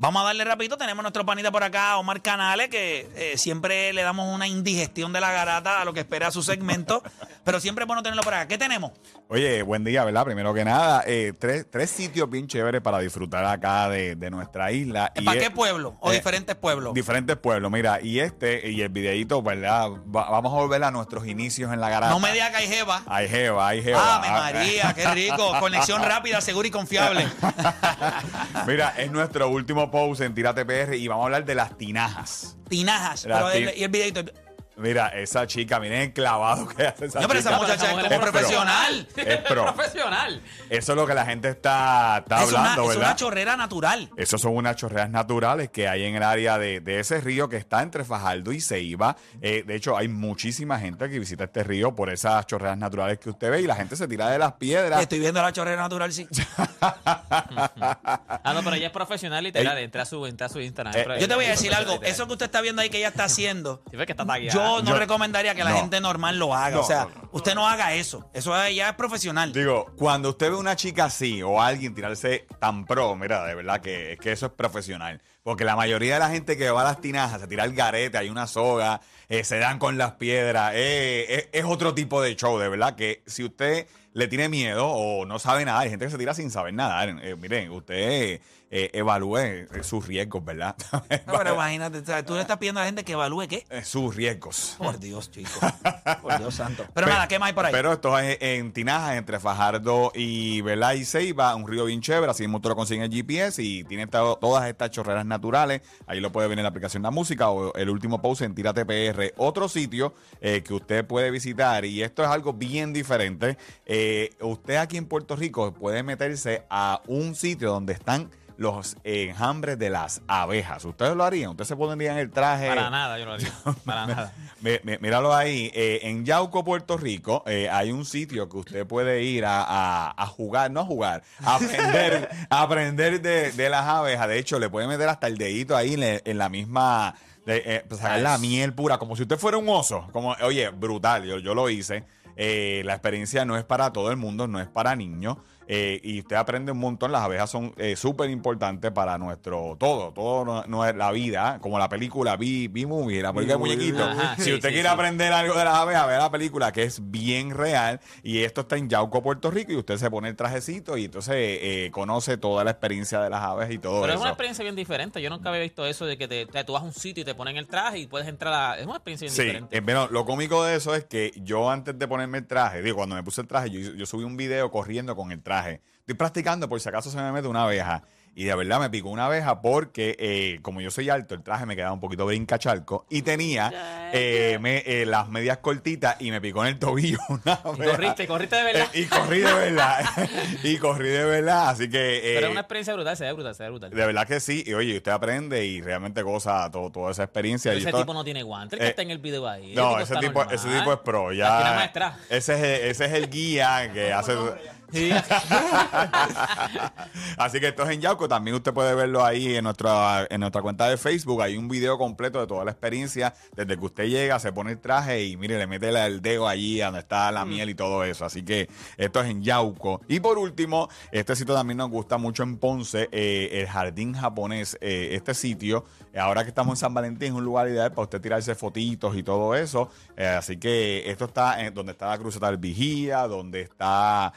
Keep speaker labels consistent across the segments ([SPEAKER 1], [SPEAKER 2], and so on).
[SPEAKER 1] Vamos a darle rapidito. Tenemos nuestro panita por acá, Omar Canales, que eh, siempre le damos una indigestión de la garata a lo que espera su segmento. pero siempre es bueno tenerlo por acá. ¿Qué tenemos?
[SPEAKER 2] Oye, buen día, ¿verdad? Primero que nada, eh, tres, tres sitios bien chéveres para disfrutar acá de, de nuestra isla. Y
[SPEAKER 1] ¿Para
[SPEAKER 2] es-
[SPEAKER 1] qué pueblo? ¿O
[SPEAKER 2] eh,
[SPEAKER 1] diferentes pueblos?
[SPEAKER 2] Diferentes pueblos, mira, y este, y el videito, ¿verdad? Va- vamos a volver a nuestros inicios en la garata.
[SPEAKER 1] no me digas que hay jeva.
[SPEAKER 2] Ay, jeva, ay, jeva.
[SPEAKER 1] ¡Ave María! ¡Qué rico! Conexión rápida, segura y confiable.
[SPEAKER 2] Mira, es nuestro último post en Tírate PR y vamos a hablar de las tinajas.
[SPEAKER 1] Tinajas. Pero el- y el videito.
[SPEAKER 2] Mira, esa chica, miren el clavado que hace esa
[SPEAKER 1] No, pero esa
[SPEAKER 2] chica.
[SPEAKER 1] muchacha es como
[SPEAKER 3] es pro.
[SPEAKER 1] profesional.
[SPEAKER 2] Es pro.
[SPEAKER 3] profesional.
[SPEAKER 2] Eso es lo que la gente está, está
[SPEAKER 1] Es una,
[SPEAKER 2] hablando,
[SPEAKER 1] es
[SPEAKER 2] ¿verdad?
[SPEAKER 1] una chorrera natural.
[SPEAKER 2] Esos son unas chorreras naturales que hay en el área de, de ese río que está entre Fajardo y Ceiba. Eh, de hecho, hay muchísima gente que visita este río por esas chorreras naturales que usted ve y la gente se tira de las piedras.
[SPEAKER 1] Estoy viendo la chorrera natural, sí.
[SPEAKER 3] Ah, no, pero ella es profesional literal.
[SPEAKER 2] Ey.
[SPEAKER 3] Entra a su, entra a su Instagram.
[SPEAKER 2] Eh,
[SPEAKER 1] Yo te voy a
[SPEAKER 3] es
[SPEAKER 1] decir algo. Eso que usted está viendo ahí que ella está haciendo.
[SPEAKER 3] Sí, que está tagueada.
[SPEAKER 1] Yo no
[SPEAKER 2] Yo-
[SPEAKER 1] recomendaría que la
[SPEAKER 2] no.
[SPEAKER 1] gente normal lo haga.
[SPEAKER 2] No,
[SPEAKER 1] o sea,
[SPEAKER 2] no,
[SPEAKER 1] usted no haga eso. Eso es- ya es profesional.
[SPEAKER 2] Digo, cuando usted ve una chica así o alguien tirarse tan pro, mira, de verdad que, que eso es profesional. Porque la mayoría de la gente que va a las tinajas se tira el garete, hay una soga, eh, se dan con las piedras. eh, es, es otro tipo de show, de verdad que si usted le tiene miedo o no sabe nada, hay gente que se tira sin saber nada. Eh, miren, usted eh, evalúe eh, sus riesgos, ¿verdad?
[SPEAKER 1] No, pero imagínate, tú le estás pidiendo a la gente que evalúe qué.
[SPEAKER 2] Eh, sus riesgos.
[SPEAKER 1] Por Dios, chico. Por Dios santo. Pero nada, ¿qué más hay por ahí?
[SPEAKER 2] Pero esto es en Tinajas, entre Fajardo y, ¿verdad? y Ceiba, un río bien chévere, así mismo tú lo consigues en GPS y tiene to- todas estas chorreras naturales. Ahí lo puede ver en la aplicación de la música o el último post en Tírate PR. Otro sitio eh, que usted puede visitar, y esto es algo bien diferente. eh, usted aquí en Puerto Rico puede meterse a un sitio donde están los enjambres de las abejas. ¿Ustedes lo harían? ¿Ustedes se pondrían el traje?
[SPEAKER 3] Para nada, yo no lo digo. Para nada.
[SPEAKER 2] Míralo ahí, eh, en Yauco, Puerto Rico, eh, hay un sitio que usted puede ir a, a- a jugar, no a jugar, a aprender, a aprender de, de las abejas. De hecho, le puede meter hasta el dedito ahí en, la misma, de, eh, pues, sacar la miel pura, como si usted fuera un oso. Como, oye, brutal, yo, yo lo hice. Eh, la experiencia no es para todo el mundo, no es para niños. Eh, y usted aprende un montón. Las abejas son eh, súper importantes para nuestro todo, todo no, no es la vida, como la película B, B Movie, la película de muñequito.
[SPEAKER 3] Ajá,
[SPEAKER 2] si
[SPEAKER 3] sí,
[SPEAKER 2] usted
[SPEAKER 3] sí,
[SPEAKER 2] quiere
[SPEAKER 3] sí.
[SPEAKER 2] aprender algo de las abejas, vea la película que es bien real. Y esto está en Yauco, Puerto Rico, y usted se pone el trajecito y entonces eh, conoce toda la experiencia de las aves y todo
[SPEAKER 3] Pero es una experiencia bien diferente. Yo nunca había visto eso de que te, te- tú vas a un sitio y te ponen el traje y puedes entrar a... Es una experiencia bien
[SPEAKER 2] Sí,
[SPEAKER 3] diferente.
[SPEAKER 2] eh, bueno, lo cómico de eso es que yo antes de ponerme el traje, digo, cuando me puse el traje, yo, yo subí un video corriendo con el traje. Estoy practicando por si acaso se me mete una abeja. Y de verdad me picó una abeja porque, eh, como yo soy alto, el traje me quedaba un poquito brincacharco y tenía eh, me- eh, las medias cortitas y me picó en el tobillo una
[SPEAKER 3] Y
[SPEAKER 2] abeja.
[SPEAKER 3] corriste, corriste de verdad.
[SPEAKER 2] Eh, y corrí de verdad. y corrí de verdad. Así que. eh,
[SPEAKER 3] Pero es una experiencia brutal, se ve brutal, se ve brutal.
[SPEAKER 2] de verdad que sí. Y oye, usted aprende y realmente goza todo, toda esa experiencia.
[SPEAKER 3] Pero
[SPEAKER 2] Y
[SPEAKER 3] ese tipo no tiene guantes, el que
[SPEAKER 2] eh,
[SPEAKER 3] está en el video ahí.
[SPEAKER 2] no,
[SPEAKER 3] tipo
[SPEAKER 2] ese tipo, ese tipo es pro. Ya,
[SPEAKER 3] maestra.
[SPEAKER 2] ese, es ese es el guía que hace.
[SPEAKER 3] Sí.
[SPEAKER 2] Así que esto es en Yauco. También usted puede verlo ahí en nuestra, en nuestra cuenta de Facebook. Hay un video completo de toda la experiencia. Desde que usted llega, se pone el traje y mire, le mete el dedo allí donde está la miel y todo eso. Así que esto es en Yauco. Y por último, este sitio también nos gusta mucho en Ponce, eh, el Jardín Japonés. Eh, este sitio, ahora que estamos en San Valentín, es un lugar ideal para usted tirarse fotitos y todo eso. Eh, así que esto está en, donde está la cruceta del Vigía, donde está.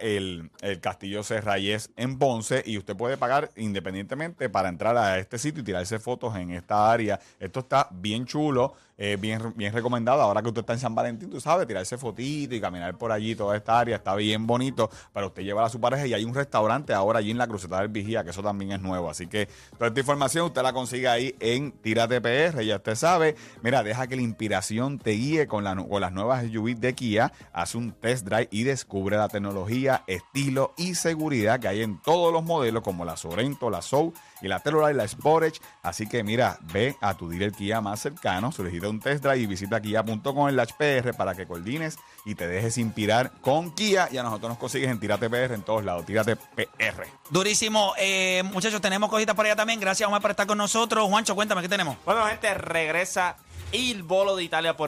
[SPEAKER 2] El, el Castillo Serrayes en Ponce. Y usted puede pagar independientemente para entrar a este sitio y tirarse fotos en esta área. Esto está bien chulo. eh, bien, bien recomendado. Ahora que usted está en San Valentín, tú sabes, tirarse fotito y caminar por allí, toda esta área está bien bonito para usted llevar a su pareja. Y hay un restaurante ahora allí en la Cruceta del Vigía, que eso también es nuevo. Así que toda esta información usted la consigue ahí en Tírate PR, ya usted sabe. Mira, deja que la inspiración te guíe con, la, con las nuevas SUV de Kia. Haz un test drive y descubre la tecnología tecnología, estilo y seguridad que hay en todos los modelos como la Sorento, la Soul y la Telluride y la Sportage. Así que mira, ve a tu dealer Kia más cercano, solicita un test drive y visita kia.com en la PR para que coordines y te dejes inspirar con Kia y a nosotros nos consigues en Tírate PR en todos lados, Tírate PR.
[SPEAKER 1] Durísimo. Eh, muchachos, tenemos cositas por allá también. Gracias, Omar, por estar con nosotros. Juancho, cuéntame, ¿qué tenemos?
[SPEAKER 4] Bueno, gente, regresa el bolo de Italia por